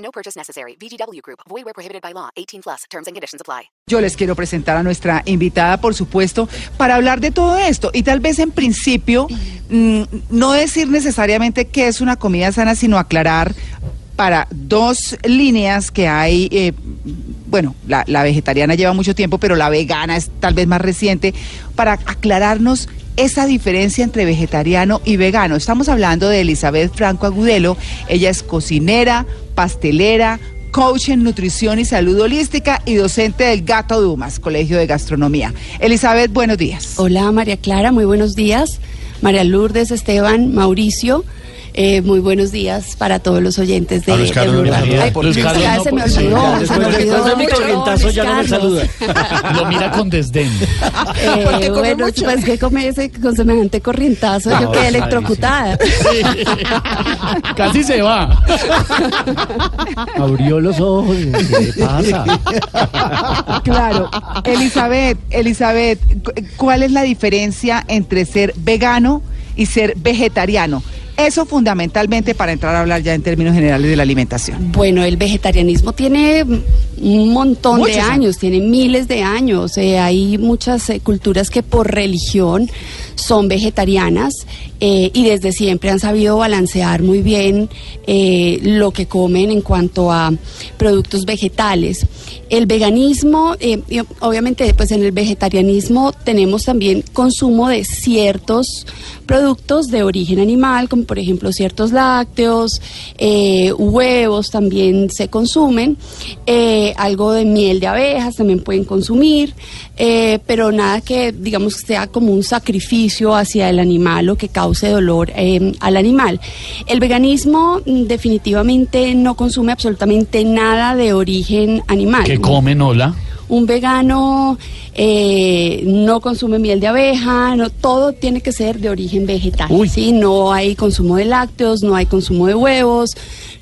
No purchase necessary. VGW Group. Void where prohibited by law. 18 plus. Terms and conditions apply. Yo les quiero presentar a nuestra invitada, por supuesto, para hablar de todo esto y tal vez en principio mm, no decir necesariamente qué es una comida sana, sino aclarar para dos líneas que hay, eh, bueno, la vegetariana lleva mucho tiempo, pero la vegana es tal vez más reciente, para aclararnos esa diferencia entre vegetariano y vegano. Estamos hablando de Elizabeth Franco Agudelo, ella es cocinera, pastelera, coach en nutrición y salud holística y docente del Gato Dumas, Colegio de Gastronomía. Elizabeth, buenos días. Hola María Clara, muy buenos días. María Lourdes, Esteban, Mauricio. Eh, muy buenos días para todos los oyentes de, Luis Carlos no. Ay, Luis Carlos no, se me pues, sí, olvidó, ya se me olvidó. después de mi Mucho, corrientazo Luis ya no me saluda. Lo mira con desdén. Eh, bueno, pues que come ese con semejante corrientazo, yo No, quedé sí, electrocutada. Casi se va. Abrió los ojos. ¿Qué pasa? Claro. Elizabeth, Elizabeth, cu- ¿cuál es la diferencia entre ser vegano y ser vegetariano? Eso fundamentalmente para entrar a hablar ya en términos generales de la alimentación. Bueno, el vegetarianismo tiene un montón Muchos de años. años, tiene miles de años. Eh, hay muchas eh, culturas que por religión son vegetarianas eh, y desde siempre han sabido balancear muy bien eh, lo que comen en cuanto a productos vegetales. El veganismo, eh, obviamente, pues en el vegetarianismo tenemos también consumo de ciertos productos de origen animal, como por ejemplo ciertos lácteos, huevos también se consumen, algo de miel de abejas también pueden consumir, eh, pero nada que digamos sea como un sacrificio hacia el animal o que cause dolor eh, al animal. El veganismo mm, definitivamente no consume absolutamente nada de origen animal. ¿Qué comen, hola? Un vegano eh, no consume miel de abeja, no, todo tiene que ser de origen vegetal. Uy. ¿sí? No hay consumo de lácteos, no hay consumo de huevos,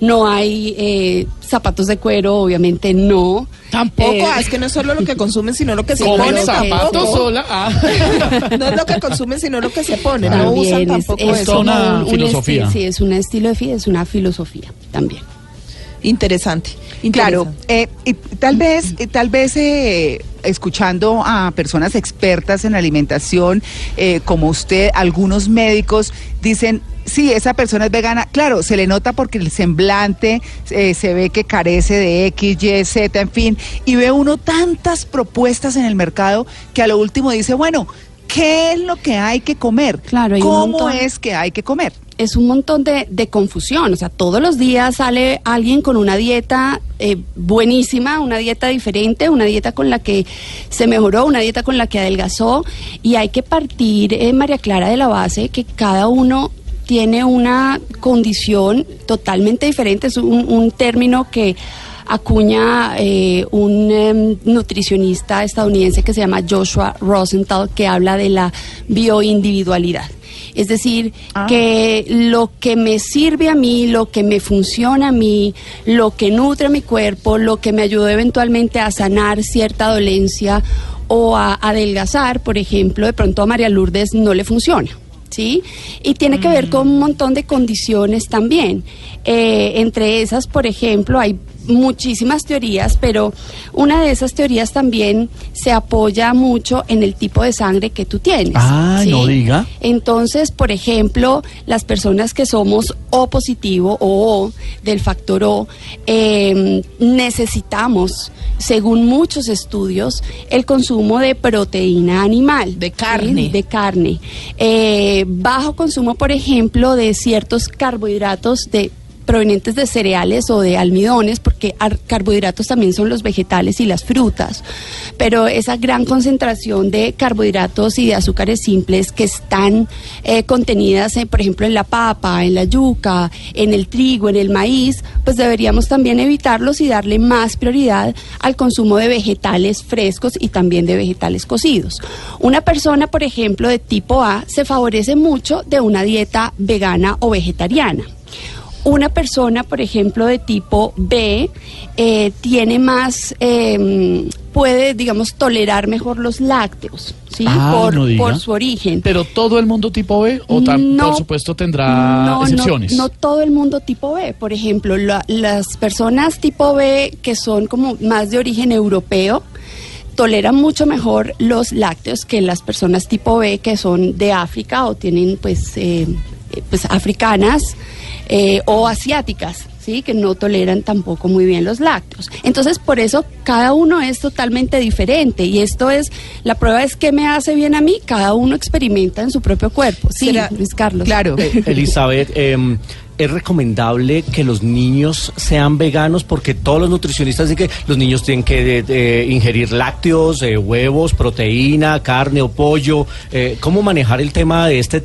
no hay eh, zapatos de cuero, obviamente no. Tampoco, Eh, ah, es que no es solo lo que consumen, sino lo que se ¿Comen ponen. zapatos sola? Ah. No es lo que consumen, sino lo que se ponen. No usan es- tampoco es eso. toda una un filosofía. sí, es un estilo de vida, es una filosofía también. Interesante. Claro, interesante. eh, y tal vez, eh, tal vez eh, escuchando a personas expertas en alimentación, eh, como usted, algunos médicos dicen, sí, esa persona es vegana. Claro, se le nota porque el semblante eh, se ve que carece de X, Y, Z, en fin, y ve uno tantas propuestas en el mercado que a lo último dice, bueno, ¿qué es lo que hay que comer? Claro, hay ¿Cómo es que hay que comer? Es un montón de, de confusión. O sea, todos los días sale alguien con una dieta eh, buenísima, una dieta diferente, una dieta con la que se mejoró, una dieta con la que adelgazó. Y hay que partir, eh, María Clara, de la base que cada uno tiene una condición totalmente diferente. Es un, un término que acuña eh, un em, nutricionista estadounidense que se llama Joshua Rosenthal, que habla de la bioindividualidad. Es decir, que lo que me sirve a mí, lo que me funciona a mí, lo que nutre mi cuerpo, lo que me ayuda eventualmente a sanar cierta dolencia o a adelgazar, por ejemplo, de pronto a María Lourdes no le funciona. ¿Sí? Y tiene que ver con un montón de condiciones también. Eh, entre esas, por ejemplo, hay muchísimas teorías, pero una de esas teorías también se apoya mucho en el tipo de sangre que tú tienes. Ay, no diga. Entonces, por ejemplo, las personas que somos O positivo o O del factor O, eh, necesitamos, según muchos estudios, el consumo de proteína animal. De carne. ¿sí? De carne. Eh, bajo consumo, por ejemplo, de ciertos carbohidratos de provenientes de cereales o de almidones, porque ar- carbohidratos también son los vegetales y las frutas, pero esa gran concentración de carbohidratos y de azúcares simples que están eh, contenidas, eh, por ejemplo, en la papa, en la yuca, en el trigo, en el maíz, pues deberíamos también evitarlos y darle más prioridad al consumo de vegetales frescos y también de vegetales cocidos. Una persona, por ejemplo, de tipo A se favorece mucho de una dieta vegana o vegetariana. Una persona, por ejemplo, de tipo B, eh, tiene más, eh, puede, digamos, tolerar mejor los lácteos, ¿sí? Ah, por, no diga. por su origen. Pero todo el mundo tipo B o No, por supuesto tendrá no, excepciones. No, todo el mundo tipo B. Por ejemplo, la- las personas tipo B que son como más de origen europeo toleran mucho mejor los lácteos que las personas tipo B que son de África o tienen pues, eh, eh, pues africanas eh, o asiáticas. ¿sí? que no toleran tampoco muy bien los lácteos. Entonces, por eso cada uno es totalmente diferente y esto es, la prueba es que me hace bien a mí, cada uno experimenta en su propio cuerpo. Sí, ¿Será- Luis Carlos. Claro. Elizabeth, em, ¿es recomendable que los niños sean veganos? Porque todos los nutricionistas dicen que los niños tienen que eh, ingerir lácteos, eh, huevos, proteína, carne o pollo. Eh, ¿Cómo manejar el tema de este,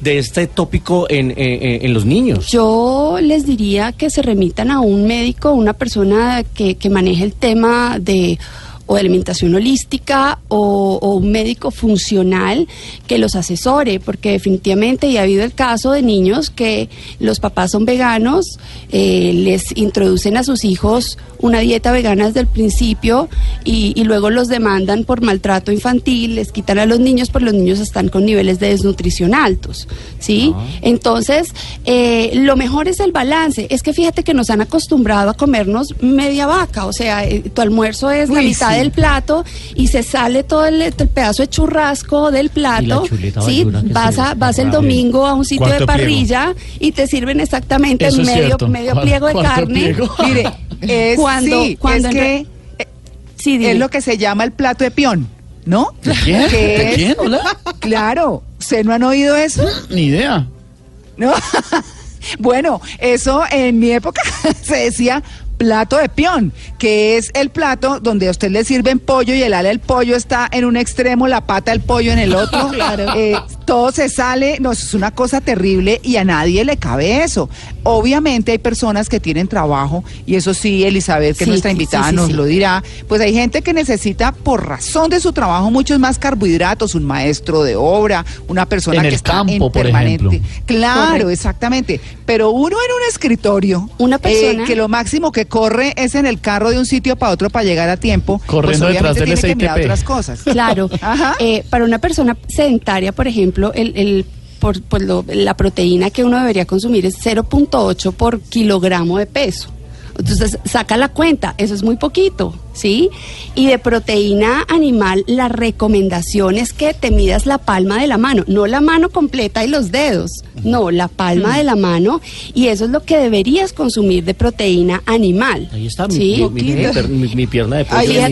de este tópico en, en- en los niños? Yo les diría que se remitan a un médico, una persona que, que maneje el tema de o alimentación holística o, o un médico funcional que los asesore, porque definitivamente ya ha habido el caso de niños que los papás son veganos, eh, les introducen a sus hijos una dieta vegana desde el principio y, y luego los demandan por maltrato infantil, les quitan a los niños, porque los niños están con niveles de desnutrición altos, ¿sí? Entonces, eh, lo mejor es el balance. Es que fíjate que nos han acostumbrado a comernos media vaca, o sea, eh, tu almuerzo es la mitad sí. del plato y se sale todo el, el pedazo de churrasco del plato, ¿sí? Vas, a, vas el desparrama. domingo a un sitio de parrilla y te sirven exactamente Eso medio, medio ¿Cuál- pliego de carne. pliego? Mire, es, Cuando- sí, cuando es que re- Sí, es lo que se llama el plato de peón, ¿no? ¿De quién? ¿De quién? Hola. Claro, ¿se no han oído eso? Ni idea. ¿No? bueno, eso en mi época se decía plato de peón, que es el plato donde a usted le sirven pollo y el ala del pollo está en un extremo, la pata del pollo en el otro. Eh, todo se sale, no, eso es una cosa terrible y a nadie le cabe eso. Obviamente hay personas que tienen trabajo y eso sí, Elizabeth, que es Sí, nuestra invitada, sí, sí, nos sí. lo dirá. Pues hay gente que necesita, por razón de su trabajo, muchos más carbohidratos, un maestro de obra, una persona En que el está campo, en por permanente. ejemplo. Claro, Correcto. exactamente. Pero uno en un escritorio, Una persona- eh, que lo máximo que corre es en el carro de un sitio para otro para llegar a tiempo, Corriendo pues detrás obviamente del tiene que mirar otras cosas. Claro. Ajá. Eh, para una persona sedentaria, por ejemplo, el, el- por, por lo- la proteína que uno debería consumir es 0.8 por kilogramo de peso. Entonces, saca la cuenta, eso es muy poquito, ¿sí? Y de proteína animal, la recomendación es que te midas la palma de la mano, no la mano completa y los dedos, no, la palma de la mano, y eso es lo que deberías consumir de proteína animal. Ahí está mi, ¿sí? mi- mi- mi per- mi- mi pierna de pollo. Ahí de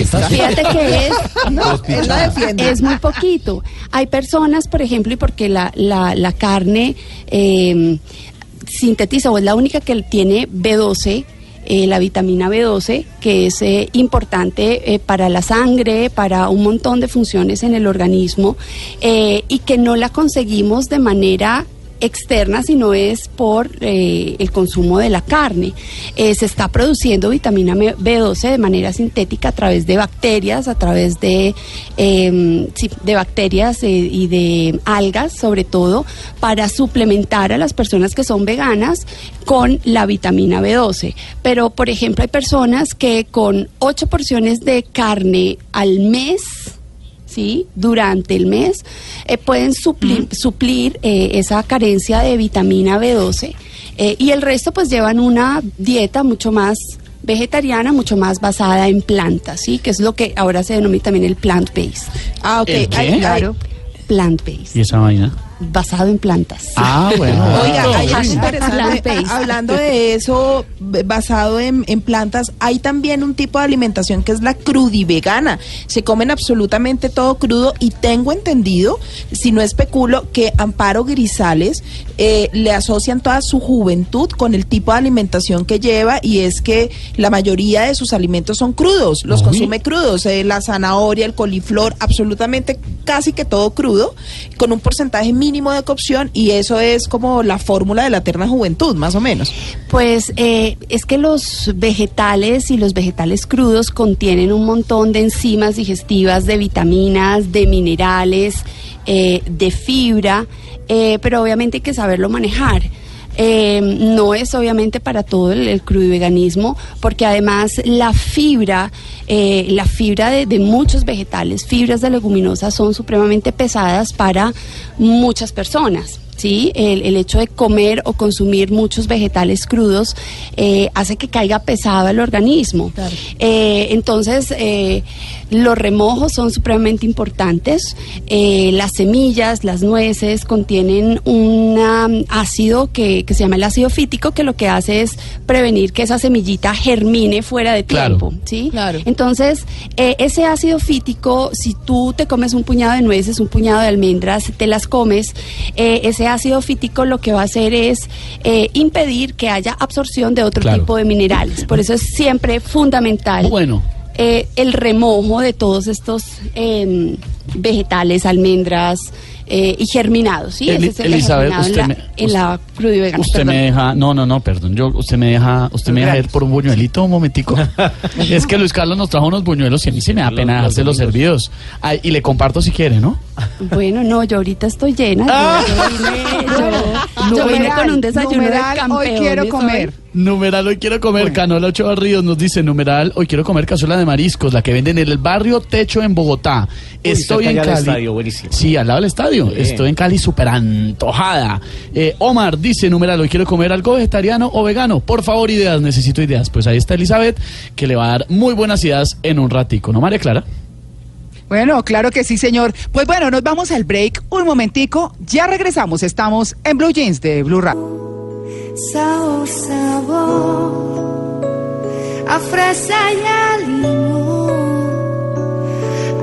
está. Fíjate que es, No, él la es muy poquito. Hay personas, por ejemplo, y porque la, la, la carne eh, sintetiza o es la única que tiene B12, eh, la vitamina B12, que es eh, importante eh, para la sangre, para un montón de funciones en el organismo, eh, y que no la conseguimos de manera externa, sino es por eh, el consumo de la carne. Eh, se está produciendo vitamina M- B12 de manera sintética a través de bacterias, a través de, sí, de bacterias eh, y de algas, sobre todo, para suplementar a las personas que son veganas con la vitamina B12. Pero, por ejemplo, hay personas que con ocho porciones de carne al mes, ¿sí? durante el mes, eh, pueden suplir, suplir eh, esa carencia de vitamina B12 eh, y el resto pues llevan una dieta mucho más vegetariana, mucho más basada en plantas, ¿sí? que es lo que ahora se denomina también el plant-based. Ah, ok. ¿El qué? Ay, Claro. Plant-based. ¿Y esa vaina? Basado en plantas. Ah, bueno. Oiga, hay algo Hashtag interesante. plant-based. a- Hablando de eso, b- basado en, en plantas, hay también un tipo de alimentación que es la crudivegana. Se comen absolutamente todo crudo y tengo entendido, si no especulo, que Amparo Grisales eh, le asocian toda su juventud con el tipo de alimentación que lleva y es que la mayoría de sus alimentos son crudos, los Uy. consume crudos, eh, la zanahoria, el coliflor, absolutamente casi que todo crudo, con un porcentaje mínimo de cocción y eso es como la fórmula de la eterna juventud, más o menos. Pues eh, es que los vegetales y los vegetales crudos contienen un montón de enzimas digestivas, de vitaminas, de minerales, eh, de fibra, eh, pero obviamente hay que saberlo manejar. Eh, no es obviamente para todo el, el crudiveganismo, porque además la fibra, eh, la fibra de, de muchos vegetales, fibras de leguminosas, son supremamente pesadas para muchas personas. ¿Sí? El, el hecho de comer o consumir muchos vegetales crudos eh, hace que caiga pesado el organismo. Eh, entonces, eh, los remojos son supremamente importantes. Eh, las semillas, las nueces contienen un um, ácido que, que se llama el ácido fítico, que lo que hace es prevenir que esa semillita germine fuera de Claro. tiempo. ¿sí? Claro. Entonces, eh, ese ácido fítico, si tú te comes un puñado de nueces, un puñado de almendras, te las comes, eh, ese ácido fítico lo que va a hacer es eh, impedir que haya absorción de otro Claro. tipo de minerales. Por eso es siempre fundamental Bueno. eh, el remojo de todos estos eh, vegetales, almendras eh, y germinados. ¿sí? Eli- Ese es el Elizabeth, germinado usted en la, me- en la crudivegana, Usted perdón. me deja, no, no, no, perdón, yo, usted me deja, usted me deja ir por un buñuelito un momentico. es que Luis Carlos nos trajo unos buñuelos y a mí se me da Los- pena dejarse los servidos. Ay, y le comparto si quiere, ¿no? Bueno, no, yo ahorita estoy llena. Ah. Yo, yo vine, yo- yo vine con un desayuno numeral, de hoy quiero comer. Numeral, hoy quiero comer. Canola Ochoa Ríos nos dice, numeral, hoy quiero comer cazuela de mariscos, la que venden en el barrio Techo en Bogotá. Estoy cerca en Cali. estadio, buenísimo. Sí, al lado del estadio. Bien. Estoy en Cali súper antojada. Eh, Omar dice, numeral, hoy quiero comer algo vegetariano o vegano. Por favor, ideas, necesito ideas. Pues ahí está Elizabeth, que le va a dar muy buenas ideas en un ratico. ¿No, María Clara? Bueno, claro que sí, señor. Pues bueno, nos vamos al break un momentico. Ya regresamos. Estamos en Blue Jeans de Blue Radio. Sabor, sabor, a fresa y a limón,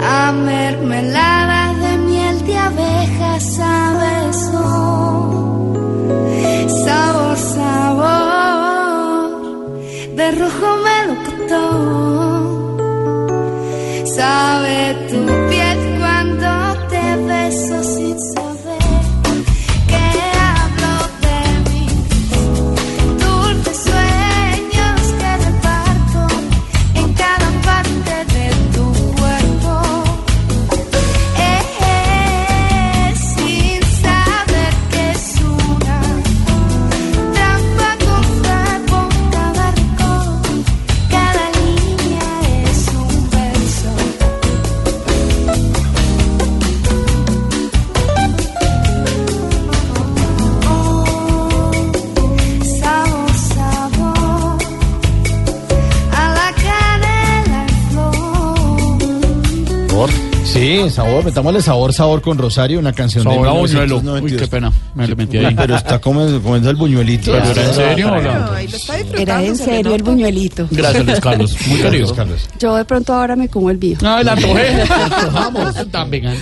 a mermelada de miel de abeja, sabe son. Sabor, sabor, de rojo melocotón, Sí, sabor, metámosle sabor, sabor con Rosario, una canción Sabor de a buñuelo. 1992. Uy, qué pena. Me lo metí ahí. Pero está comiendo, comiendo el buñuelito. ¿Pero era en serio o no? Claro, ahí lo está disfrutando, Era en serio el buñuelito. Gracias, Luis Carlos. Muy querido. Carlos. Yo de pronto ahora me como el mío. No, la antojé. Tan vegano.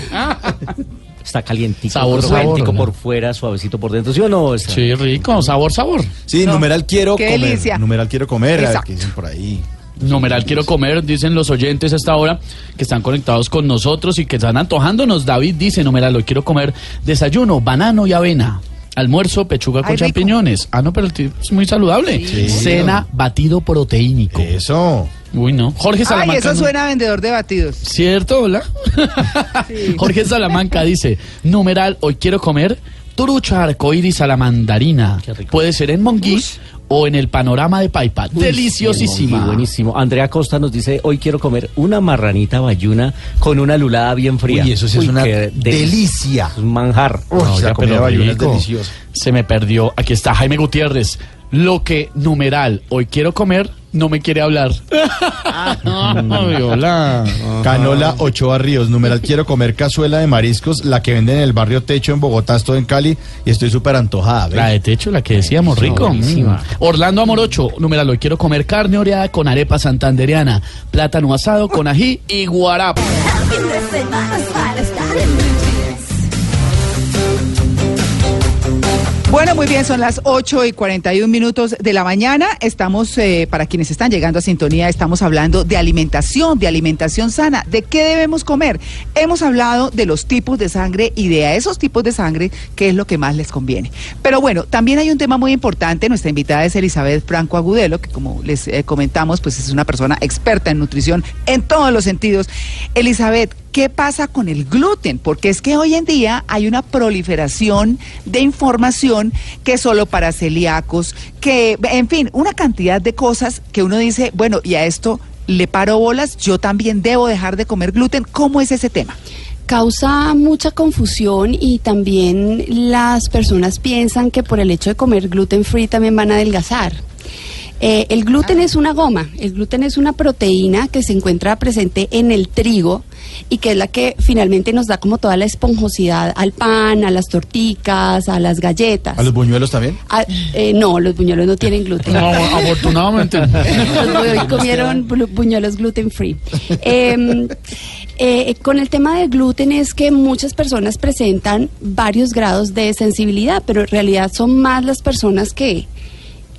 Está calientico, Sabor, sabor, ¿no? por fuera, suavecito por dentro, ¿sí o no? Está- Sí, rico. Sabor, sabor. Sí, No, numeral quiero qué comer. delicia. Numeral quiero comer. A ver Exacto. qué dicen por ahí. Numeral quiero comer, dicen los oyentes a esta hora que están conectados con nosotros y que están antojándonos. David dice, numeral, hoy quiero comer desayuno, banano y avena. Almuerzo, pechuga con Ay, rico. champiñones. Ah, no, pero el tipo es muy saludable. Sí. Cena, batido proteínico. Eso. Uy, no. Jorge Ay, Salamanca. eso no- suena a vendedor de batidos. ¿Cierto, hola? Jorge Salamanca dice, numeral, hoy quiero comer turucha arcoíris a la mandarina. Qué rico. Puede ser en Monguí o en el panorama de Paipa. Uy, Deliciosísima. sí, buenísimo. Andrea Costa nos dice, hoy quiero comer una marranita bayuna con una lulada bien fría. Uy, eso sí es una qué delicia. Es un manjar. Uy, No, la ya, comida pero bayuna es deliciosa. Se me perdió. Aquí está Jaime Gutiérrez. Lo que numeral hoy quiero comer no me quiere hablar. Viola. Canola Ochoa Ríos, numeral quiero comer cazuela de mariscos, la que venden en el barrio Techo en Bogotá, estoy en Cali y estoy súper antojada. La de techo, la que decíamos, rico. Mm. Orlando Amorocho, numeral, hoy quiero comer carne oreada con arepa santanderiana, plátano asado con ají y guarapo. Bueno, muy bien, son las 8 y 41 minutos de la mañana. Estamos, eh, para quienes están llegando a sintonía, estamos hablando de alimentación, de alimentación sana, de qué debemos comer. Hemos hablado de los tipos de sangre y de a esos tipos de sangre qué es lo que más les conviene. Pero bueno, también hay un tema muy importante. Nuestra invitada es Elizabeth Franco Agudelo, que como les eh, comentamos, pues es una persona experta en nutrición en todos los sentidos. Elizabeth, ¿Qué pasa con el gluten? Porque es que hoy en día hay una proliferación de información que solo para celíacos, que, en fin, una cantidad de cosas que uno dice, bueno, y a esto le paro bolas, yo también debo dejar de comer gluten. ¿Cómo es ese tema? causa mucha confusión y también las personas piensan que por el hecho de comer gluten free también van a adelgazar. Eh, el gluten es una goma, el gluten es una proteína que se encuentra presente en el trigo y que es la que finalmente nos da como toda la esponjosidad al pan, a las torticas, a las galletas. ¿A los buñuelos también? Ah, eh, no, los buñuelos no tienen gluten. No, afortunadamente. Hoy comieron buñuelos gluten free. Eh, eh, con el tema del gluten es que muchas personas presentan varios grados de sensibilidad, pero en realidad son más las personas que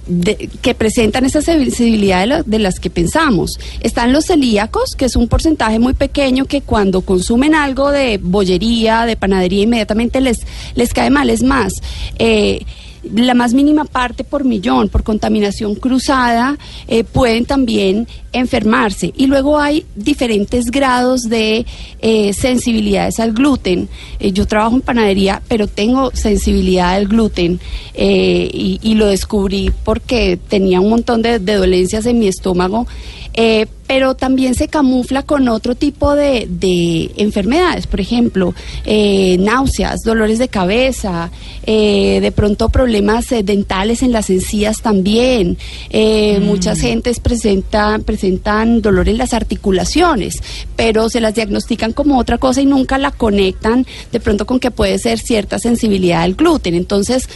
de- que presentan esa sensibilidad de, de las que pensamos. Están los celíacos, que es un porcentaje muy pequeño que cuando consumen algo de bollería, de panadería, inmediatamente les, les cae mal. Es más, eh, la más mínima parte por millón, por contaminación cruzada, eh, pueden también enfermarse. Y luego hay diferentes grados de eh, sensibilidades al gluten. Eh, yo trabajo en panadería, pero tengo sensibilidad al gluten eh, y, lo descubrí porque tenía un montón de dolencias en mi estómago. Eh, pero también se camufla con otro tipo de, de enfermedades, por ejemplo, eh, náuseas, dolores de cabeza, eh, de pronto problemas eh, dentales en las encías también. Eh, Muchas gentes presentan, presentan dolor en las articulaciones, pero se las diagnostican como otra cosa y nunca la conectan de pronto con que puede ser cierta sensibilidad al gluten. Entonces,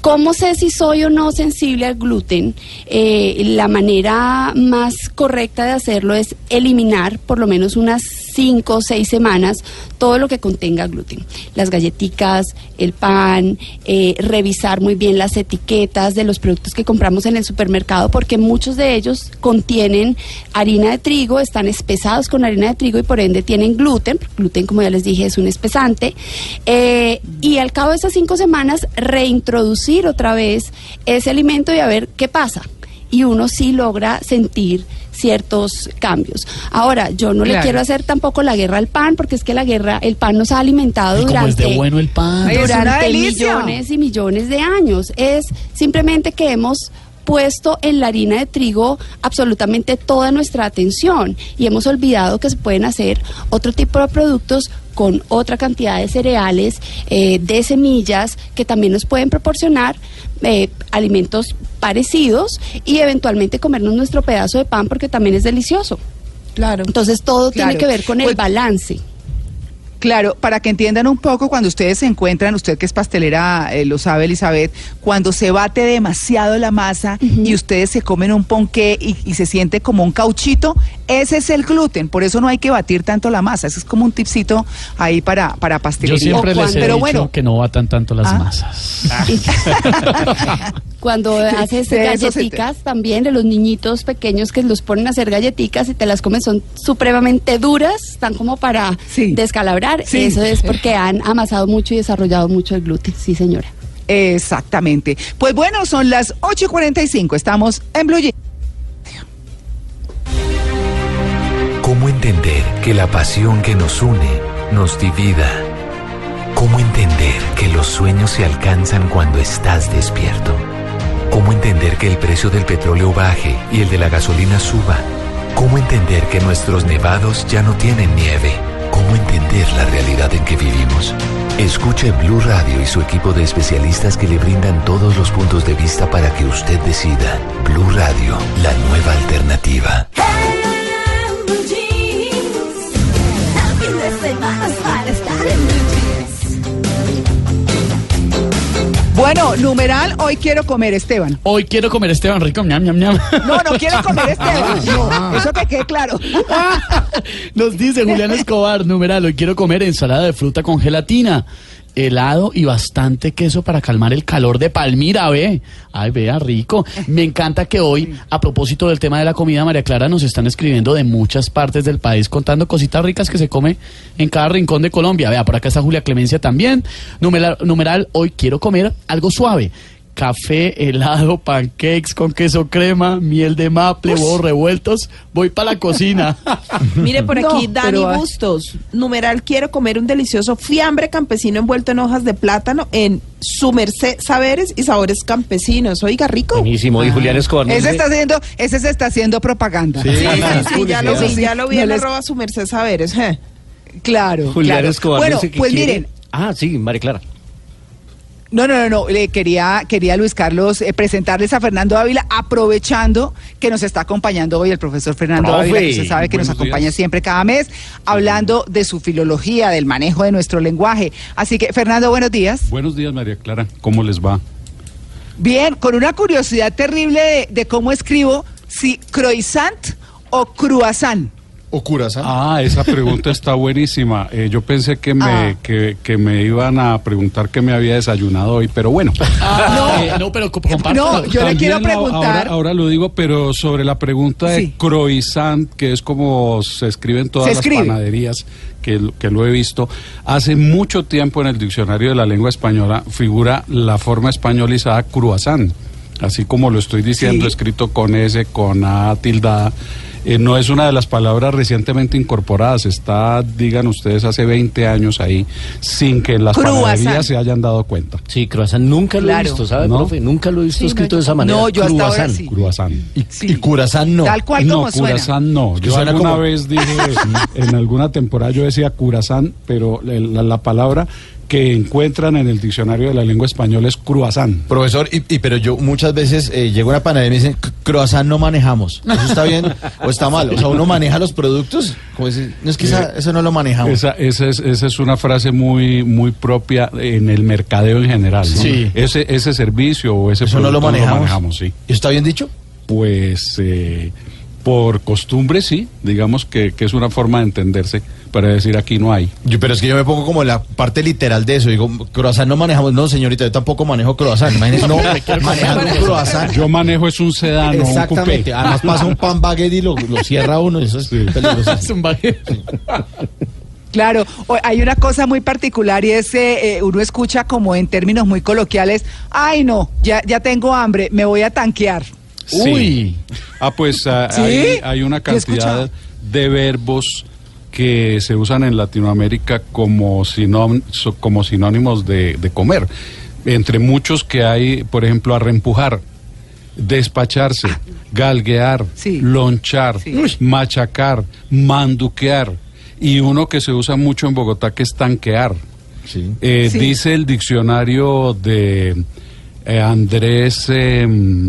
¿Cómo sé si soy o no sensible al gluten? Eh, la manera más correcta de hacerlo es eliminar por lo menos unas 5 o 6 semanas todo lo que contenga gluten. Las galletitas, el pan, eh, revisar muy bien las etiquetas de los productos que compramos en el supermercado porque muchos de ellos contienen harina de trigo, están espesados con harina de trigo y por ende tienen gluten. Gluten, como ya les dije, es un espesante. Eh, y al cabo de esas 5 semanas reintroducir otra vez ese alimento y a ver qué pasa. Y uno sí logra sentir ciertos cambios. Ahora, yo no le quiero hacer tampoco la guerra al pan, porque es que la guerra, el pan nos ha alimentado Ay, es durante de bueno el pan. Ay, es durante millones y millones de años. Es simplemente que hemos puesto en la harina de trigo absolutamente toda nuestra atención y hemos olvidado que se pueden hacer otro tipo de productos con otra cantidad de cereales, eh, de semillas, que también nos pueden proporcionar eh, alimentos parecidos y eventualmente comernos nuestro pedazo de pan porque también es delicioso. Claro. Entonces todo Claro. tiene que ver con el balance. Claro, para que entiendan un poco, cuando ustedes se encuentran, usted que es pastelera, eh, lo sabe Elizabeth, cuando se bate demasiado la masa y ustedes se comen un ponqué y, y se siente como un cauchito, ese es el gluten, por eso no hay que batir tanto la masa, ese es como un tipcito ahí para, para Yo siempre O les he Pero dicho bueno. que no batan tanto las Ah. masas. Cuando haces se galletitas también de los niñitos pequeños que los ponen a hacer galletitas y te las comes son supremamente duras, están como para Sí. descalabrar. Sí. Eso es porque han amasado mucho y desarrollado mucho el gluten, sí señora. Exactamente. Pues bueno, son las 8.45, estamos en Blue Jeans. ¿Cómo entender que la pasión que nos une nos divida? ¿Cómo entender que los sueños se alcanzan cuando estás despierto? ¿Cómo entender que el precio del petróleo baje y el de la gasolina suba? ¿Cómo entender que nuestros nevados ya no tienen nieve? ¿Cómo entender la realidad en que vivimos? Escuche Blue Radio y su equipo de especialistas que le brindan todos los puntos de vista para que usted decida. Blue Radio, la nueva alternativa. Bueno, numeral, hoy quiero comer, Esteban. Hoy quiero comer Esteban Rico, ñam, ñam, ñam. No, no quiero comer, Esteban. No, eso que quede claro. Nos dice Julián Escobar, numeral, hoy quiero comer ensalada de fruta con gelatina, helado y bastante queso para calmar el calor de Palmira, ve. Ay, vea, rico. Me encanta que hoy, a propósito del tema de la comida, María Clara, nos están escribiendo de muchas partes del país contando cositas ricas que se come en cada rincón de Colombia. Vea, por acá está Julia Clemencia también. Numeral, numeral hoy quiero comer algo suave. Café, helado, pancakes con queso crema, miel de maple, huevos revueltos. Voy para la cocina. Mire por aquí, No, Dani pero, ah. Bustos. Numeral, quiero comer un delicioso fiambre campesino envuelto en hojas de plátano en su merced saberes y sabores campesinos. Oiga, rico. Buenísimo. Y Julián Escobar Ese está haciendo, ese se está haciendo propaganda. Sí. Sí, sí, sí, ya lo vi, Sí, ya lo vi no en les- arroba su merced saberes. eh. Claro, Julián claro. Escobar Bueno, dice que pues quiere- miren, Ah, sí, María Clara. No, no, no, no. Le quería, quería Luis Carlos eh, presentarles a Fernando Ávila, aprovechando que nos está acompañando hoy el profesor Fernando Profe. Ávila, que usted sabe que nos acompaña días. siempre cada mes, hablando de su filología, del manejo de nuestro lenguaje. Así que, Fernando, buenos días. Buenos días, María Clara. ¿Cómo les va? Bien, con una curiosidad terrible de, de cómo escribo, si croissant o croissant. O curazao. Ah, esa pregunta está buenísima. Eh, yo pensé que me, Ah. que, que me iban a preguntar qué me había desayunado hoy, pero bueno. Ah, eh, no, pero. No, yo le quiero preguntar. Ahora, ahora lo digo, pero sobre la pregunta de Sí. croissant, que es como se escribe en todas Se las escribe. panaderías, que, lo- que lo he visto. Hace mucho tiempo en el diccionario de la lengua española figura la forma españolizada croissant. Así como lo estoy diciendo, Sí. escrito con S, con A tildada. Eh, no es una de las palabras recientemente incorporadas, está, digan ustedes, hace 20 años ahí, sin que en las Croissant. panaderías se hayan dado cuenta. Sí, croissant. Nunca lo Claro. he visto, ¿sabe, ¿No? profe? Nunca lo he visto Sí, escrito no, de esa manera. no, yo hasta ahora sí. Croissant. Y, Sí. y curazán no. Tal cual no, como suena. Curazán no. Yo suena alguna como- vez dije, en alguna temporada yo decía Curazán, pero la palabra que encuentran en el diccionario de la lengua española es croissant. Profesor, y, y- pero yo muchas veces eh, llego a una panadería y me dicen, "C- croissant no manejamos. ¿Eso está bien o está mal? O sea, uno maneja los productos. Como dice, no es que esa- eso no lo manejamos. Esa, esa, es, esa es una frase muy, muy propia en el mercadeo en general. ¿no? Sí. Ese, ese servicio o ese Eso no lo producto manejamos. sí. ¿Eso está bien dicho? Pues eh, por costumbre sí, digamos que, que es una forma de entenderse para decir aquí no hay. Yo, pero es que yo me pongo como la parte literal de eso. Digo, croissant no manejamos. No, señorita, yo tampoco manejo croissant. Imagínese, no, manejando un croissant. Yo manejo es un sedán o un Exactamente. coupé. Además pasa un pan baguette y lo, lo cierra uno. Eso es peligroso. Es un baje- Claro, hay una cosa muy particular y es, eh, eh, uno escucha como en términos muy coloquiales, ay no, ya, ya tengo hambre, me voy a tanquear. Sí. Uy. Ah, pues ah, ¿Sí? hay, hay una cantidad de verbos que se usan en Latinoamérica como, como sinónimos de, de comer. Entre muchos que hay, por ejemplo, arrempujar, despacharse, galguear, Sí. lonchar, Sí. machacar, manduquear. Y uno que se usa mucho en Bogotá que es tanquear. Sí. Eh, Sí. Dice el diccionario de eh, Andrés, eh,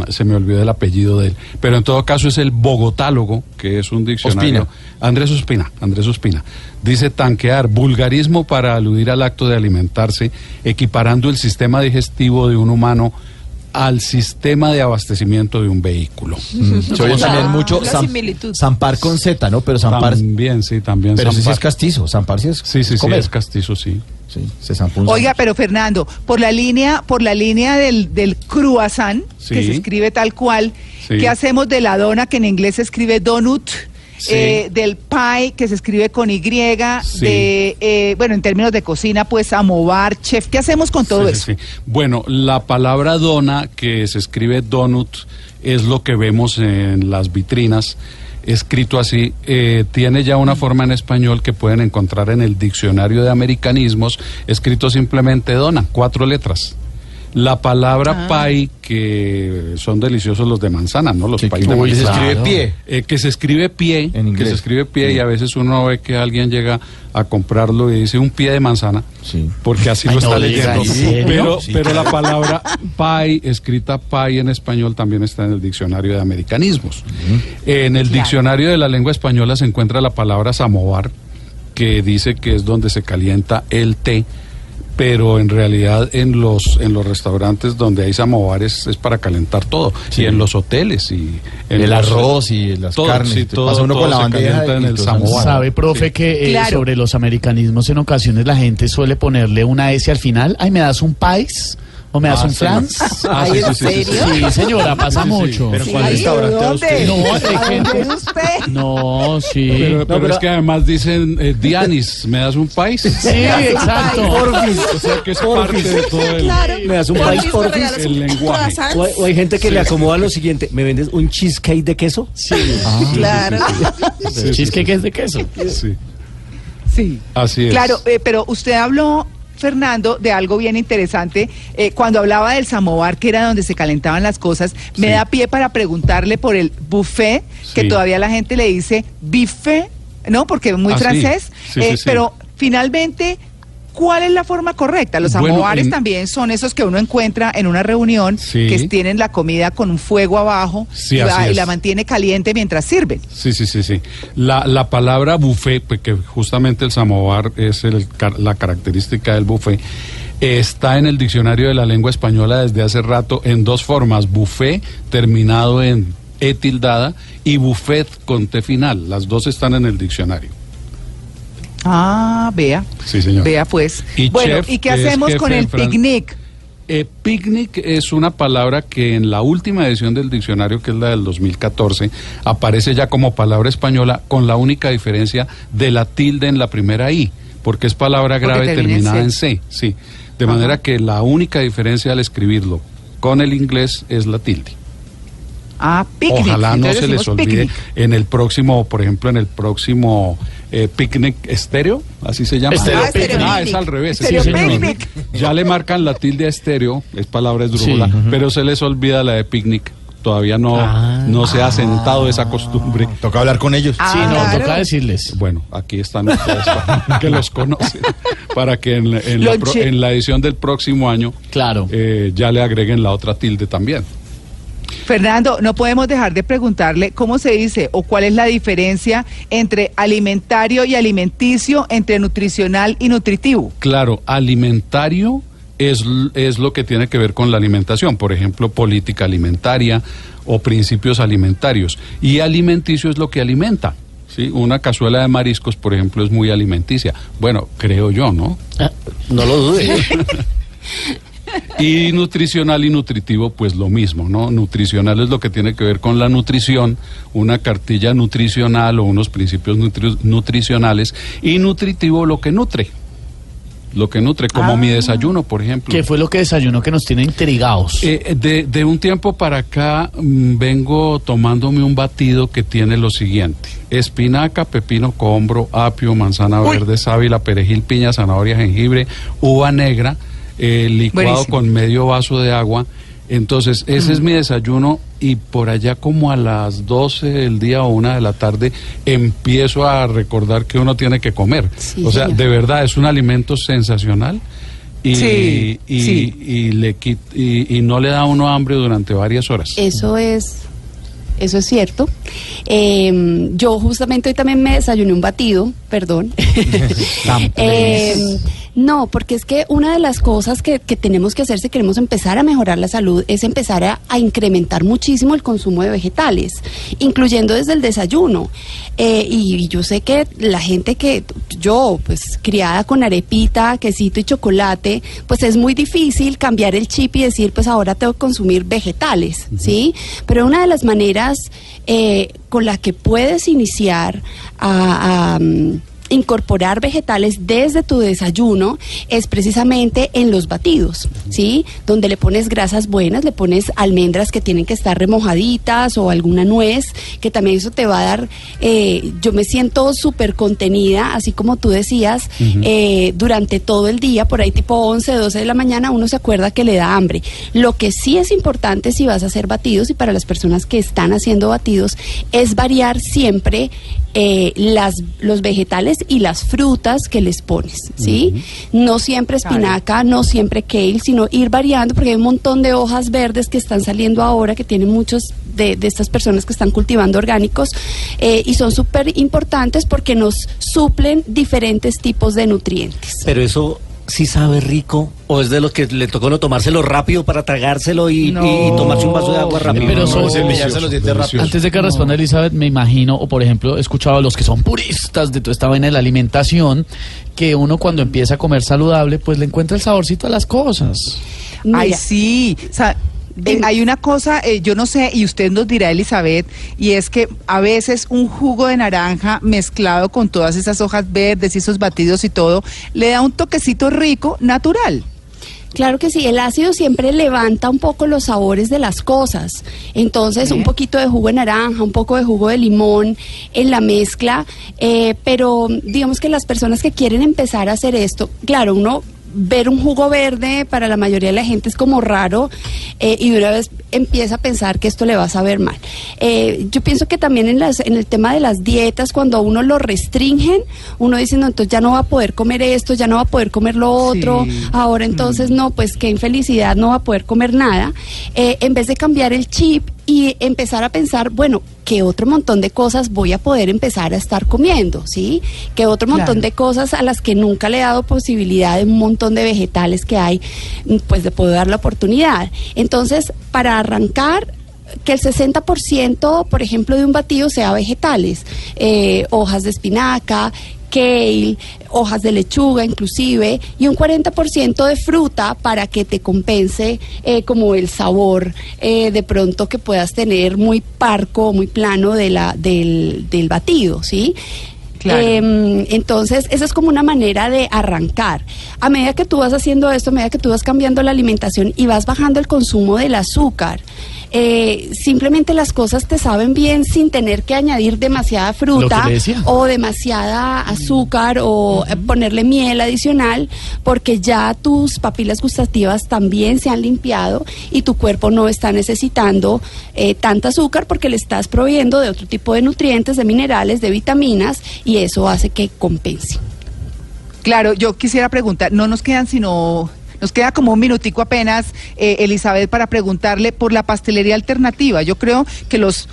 se me olvidó el apellido de él, pero en todo caso es el bogotálogo, que es un diccionario. Ospina. Andrés Ospina, Andrés Ospina. Dice tanquear, vulgarismo para aludir al acto de alimentarse, equiparando el sistema digestivo de un humano al sistema de abastecimiento de un vehículo. Se oye también mucho similitud. zampar con Z, ¿no? Pero zampar. También, sí, también. Pero sí zampar. es castizo. Zampar sí es. Sí, sí, sí, es castizo, sí. Sí, se Oiga, pero Fernando, por la línea, por la línea del, del Sí. que se escribe tal cual, Sí. ¿qué hacemos de la dona que en inglés se escribe donut? Sí. eh, del pie que se escribe con Y, Sí. de, eh, bueno, en términos de cocina, pues amobar, chef, ¿qué hacemos con todo Sí, eso? Bueno, la palabra dona, que se escribe donut, es lo que vemos en las vitrinas, escrito así, eh, tiene ya una forma en español que pueden encontrar en el diccionario de americanismos, escrito simplemente dona, cuatro letras. La palabra Ah. pie, que son deliciosos los de manzana, ¿no? Los que- de uy, se manzana. escribe pie. Eh, que se escribe pie, En que se escribe pie y a veces uno ve que alguien llega a comprarlo y dice un pie de manzana, Sí. porque así Ay, lo no está leyendo. Pero, Sí. pero la palabra pie, escrita pie en español, también está en el diccionario de americanismos. En el diccionario de la lengua española se encuentra la palabra samovar, que dice que es donde se calienta el té pero en realidad en los en los restaurantes donde hay samovares es para calentar todo Sí. y en los hoteles y en El los- arroz y las todo, carnes. sí, Te todo- pasa uno todo con la bandeja en el samovar. ¿Sabe, profe, que eh, Claro. sobre los americanismos en ocasiones la gente suele ponerle una S al final? Ay, ¿me das un pais? ¿O me das Ah, un sí. flans? Ah, Ay, sí, ¿en sí, sí, sí, sí. serio? Sí, señora, pasa Sí, sí. mucho. Pero. ¿cuál restaurante usted? No, hay ¿A gente- dónde es usted? No, sí. Pero, pero pero- es que además dicen, eh, Dianis, ¿me das un país? Sí, exacto. O sea que es parte de todo el, Claro. Me das un Porfis, país, porfis. el lenguaje. O hay, o hay gente que le acomoda lo siguiente, ¿me vendes un cheesecake de queso? Sí. Claro. Sí, sí, Cheesecake sí. es de queso. Sí, Sí. así es. Claro, eh, pero usted habló, Fernando, de algo bien interesante. Eh, cuando hablaba del samovar, que era donde se calentaban las cosas, me Sí. da pie para preguntarle por el buffet, que todavía la gente le dice buffet, ¿no? Porque es muy Ah, francés. Sí, Eh. Pero finalmente, ¿cuál es la forma correcta? Los Bueno, en- también son esos que uno encuentra en una reunión, Sí. que tienen la comida con un fuego abajo Sí, y, va- la mantiene caliente mientras sirven. Sí, sí, sí, sí. La, la palabra buffet, pues que justamente el samovar es el la característica del buffet, está en el diccionario de la lengua española desde hace rato en dos formas, buffet terminado en e tildada y buffet con t final. Las dos están en el diccionario. Ah, vea. Sí, señor. Vea pues. Y bueno, chef, ¿y qué hacemos con el Fran- picnic? Eh, picnic es una palabra que en la última edición del diccionario, que es la del 2014, aparece ya como palabra española con la única diferencia de la tilde en la primera I, porque es palabra grave en terminada C. en C. Sí, de Ajá. manera que la única diferencia al escribirlo con el inglés es la tilde. Ah, picnic. Ojalá no se les olvide picnic. en el próximo, por ejemplo, en el próximo eh, picnic estéreo, así se llama. Estéreo Ah, Ah, es al revés. Sí, picnic. Ya le marcan la tilde a estéreo, es palabra esdrújula, Sí. pero se les olvida la de picnic. Todavía no, Ah. no se ha sentado esa costumbre. Toca hablar con ellos. Ah, Sí, no, claro. toca decirles. Bueno, aquí están ustedes para que los conocen, para que en, la- en la, en la edición del próximo año Claro. eh, ya le agreguen la otra tilde también. Fernando, no podemos dejar de preguntarle cómo se dice o cuál es la diferencia entre alimentario y alimenticio, entre nutricional y nutritivo. Claro, alimentario es, es lo que tiene que ver con la alimentación, por ejemplo, política alimentaria o principios alimentarios. Y alimenticio es lo que alimenta. ¿sí? Una cazuela de mariscos, por ejemplo, es muy alimenticia. Bueno, creo yo, ¿no? Ah, No lo dude. Y nutricional y nutritivo, pues lo mismo, ¿no? Nutricional es lo que tiene que ver con la nutrición, una cartilla nutricional o unos principios nutri- nutricionales, y nutritivo lo que nutre. Lo que nutre, como Ah. mi desayuno, por ejemplo. ¿Qué fue lo que desayunó que nos tiene intrigados? Eh, de, de un tiempo para acá mm, vengo tomándome un batido que tiene lo siguiente: espinaca, pepino, combro, apio, manzana Uy. verde, sábila, perejil, piña, zanahoria, jengibre, uva negra, eh, licuado Buenísimo. con medio vaso de agua. Entonces, ese es mi desayuno y por allá como a las 12 del día o una de la tarde empiezo a recordar que uno tiene que comer. Sí, o sea, señor. de verdad es un alimento sensacional y, Sí, y, sí. y le y, y no le da a uno hambre durante varias horas. Eso es, eso es cierto. Eh, yo justamente hoy también me desayuné un batido, perdón. Eh, no, porque es que una de las cosas que, que tenemos que hacer si queremos empezar a mejorar la salud es empezar a, a incrementar muchísimo el consumo de vegetales, incluyendo desde el desayuno. Eh, y, y yo sé que la gente que yo, pues criada con arepita, quesito y chocolate, pues es muy difícil cambiar el chip y decir, pues ahora tengo que consumir vegetales, ¿sí? Pero una de las maneras eh, con la que puedes iniciar a, a, mm, incorporar vegetales desde tu desayuno es precisamente en los batidos, ¿sí? Donde le pones grasas buenas, le pones almendras que tienen que estar remojaditas o alguna nuez, que también eso te va a dar, eh, yo me siento súper contenida, así como tú decías, eh, durante todo el día, por ahí tipo 11, 12 de la mañana, uno se acuerda que le da hambre. Lo que sí es importante si vas a hacer batidos y para las personas que están haciendo batidos es variar siempre eh, las, los vegetales y las frutas que les pones, ¿sí? No siempre espinaca, no siempre kale, sino ir variando porque hay un montón de hojas verdes que están saliendo ahora, que tienen muchos de, de estas personas que están cultivando orgánicos eh, y son súper importantes porque nos suplen diferentes tipos de nutrientes. Pero eso sí sabe rico o es de los que le tocó no tomárselo rápido para tragárselo y, y tomarse un vaso de agua rápido. Pero No. Antes de que responda Elizabeth, me imagino, o por ejemplo, he escuchado a los que son puristas de toda esta vaina de la alimentación, que uno cuando empieza a comer saludable, pues le encuentra el saborcito a las cosas. Ay, sí. O sea, eh, hay una cosa, eh, yo no sé, y usted nos dirá, Elizabeth, y es que a veces un jugo de naranja mezclado con todas esas hojas verdes y esos batidos y todo, le da un toquecito rico, natural. Claro que sí, el ácido siempre levanta un poco los sabores de las cosas. Entonces, un poquito de jugo de naranja, un poco de jugo de limón en la mezcla. eh, pero digamos que las personas que quieren empezar a hacer esto, claro, uno ver un jugo verde para la mayoría de la gente es como raro eh, y de una vez empieza a pensar que esto le va a saber mal. Eh, yo pienso que también en, las, en el tema de las dietas, cuando a uno lo restringen, uno dice, no, entonces ya no va a poder comer esto, ya no va a poder comer lo otro, Sí. ahora entonces no, pues qué infelicidad, no va a poder comer nada. Eh, en vez de cambiar el chip y empezar a pensar, bueno, ¿qué otro montón de cosas voy a poder empezar a estar comiendo? ¿Sí? ¿Qué otro montón Claro. de cosas a las que nunca le he dado posibilidad de un montón de vegetales que hay, mm, pues de poder dar la oportunidad? Entonces, para arrancar, que el 60%, por ejemplo, de un batido sea vegetales, eh, hojas de espinaca, kale, hojas de lechuga inclusive, y un 40% de fruta para que te compense eh, como el sabor eh, de pronto que puedas tener muy parco, muy plano de la, del, del batido, ¿sí? Claro. Em, entonces, esa es como una manera de arrancar. A medida que tú vas haciendo esto, a medida que tú vas cambiando la alimentación y vas bajando el consumo del azúcar, eh, simplemente las cosas te saben bien sin tener que añadir demasiada fruta o demasiada azúcar o eh, ponerle miel adicional, porque ya tus papilas gustativas también se han limpiado y tu cuerpo no está necesitando eh, tanta azúcar porque le estás proveyendo de otro tipo de nutrientes, de minerales, de vitaminas y eso hace que compense. Claro, yo quisiera preguntar, no nos quedan sino, nos queda como un minutico apenas, eh, Elizabeth, para preguntarle por la pastelería alternativa. Yo creo que los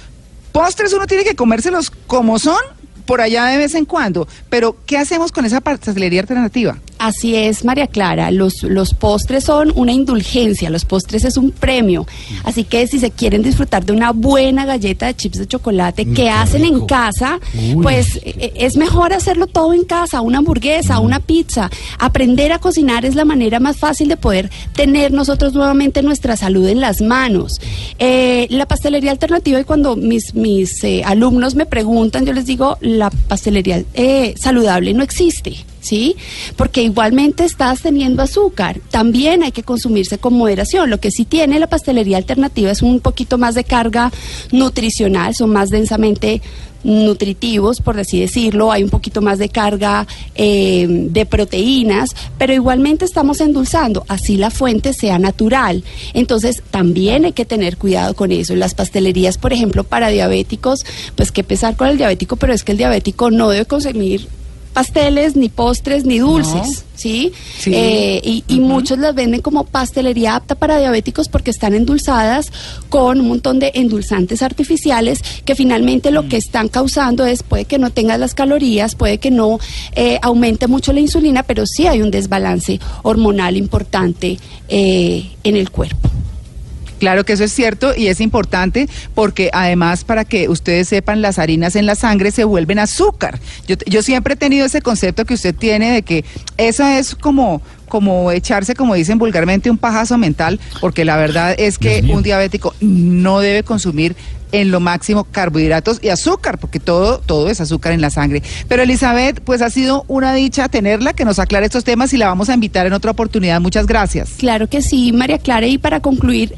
postres uno tiene que comérselos como son, por allá de vez en cuando, pero ¿qué hacemos con esa pastelería alternativa? Así es, María Clara. Los, los postres son una indulgencia, los postres es un premio. Así que si se quieren disfrutar de una buena galleta de chips de chocolate Mm, que qué hacen en casa, Uy. pues eh, es mejor hacerlo todo en casa, una hamburguesa, una pizza. Aprender a cocinar es la manera más fácil de poder tener nosotros nuevamente nuestra salud en las manos. Eh, la pastelería alternativa, y cuando mis, mis eh, alumnos me preguntan, yo les digo, la pastelería eh, saludable no existe. ¿Sí? Porque igualmente estás teniendo azúcar. También hay que consumirse con moderación. Lo que sí tiene la pastelería alternativa es un poquito más de carga nutricional, son más densamente nutritivos, por así decirlo, hay un poquito más de carga eh, de proteínas, pero igualmente estamos endulzando, así la fuente sea natural. Entonces también hay que tener cuidado con eso. Las pastelerías, por ejemplo, para diabéticos, pues que pesar con el diabético, pero es que el diabético no debe consumir pasteles, ni postres, ni dulces, No. ¿sí? Sí. Eh, y y muchos las venden como pastelería apta para diabéticos porque están endulzadas con un montón de endulzantes artificiales que finalmente lo que están causando es, puede que no tengas las calorías, puede que no eh, aumente mucho la insulina, pero sí hay un desbalance hormonal importante eh, en el cuerpo. Claro que eso es cierto y es importante porque además para que ustedes sepan las harinas en la sangre se vuelven azúcar. Yo, yo siempre he tenido ese concepto que usted tiene de que eso es como como echarse, como dicen vulgarmente, un pajazo mental, porque la verdad es que un diabético no debe consumir en lo máximo carbohidratos y azúcar, porque todo, todo es azúcar en la sangre. Pero Elizabeth, pues ha sido una dicha tenerla, que nos aclare estos temas y la vamos a invitar en otra oportunidad. Muchas gracias. Claro que sí, María Clara. Y para concluir,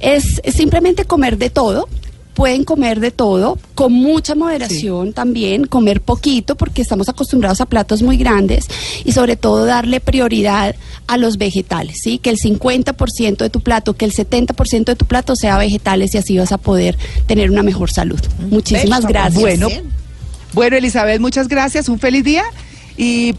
es simplemente comer de todo. Pueden comer de todo, con mucha moderación también, comer poquito porque estamos acostumbrados a platos muy grandes y sobre todo darle prioridad a los vegetales, ¿sí? Que el 50% de tu plato, que el 70% de tu plato sea vegetales y así vas a poder tener una mejor salud. Muchísimas gracias. Bueno, bueno, Elizabeth, muchas gracias. Un feliz día y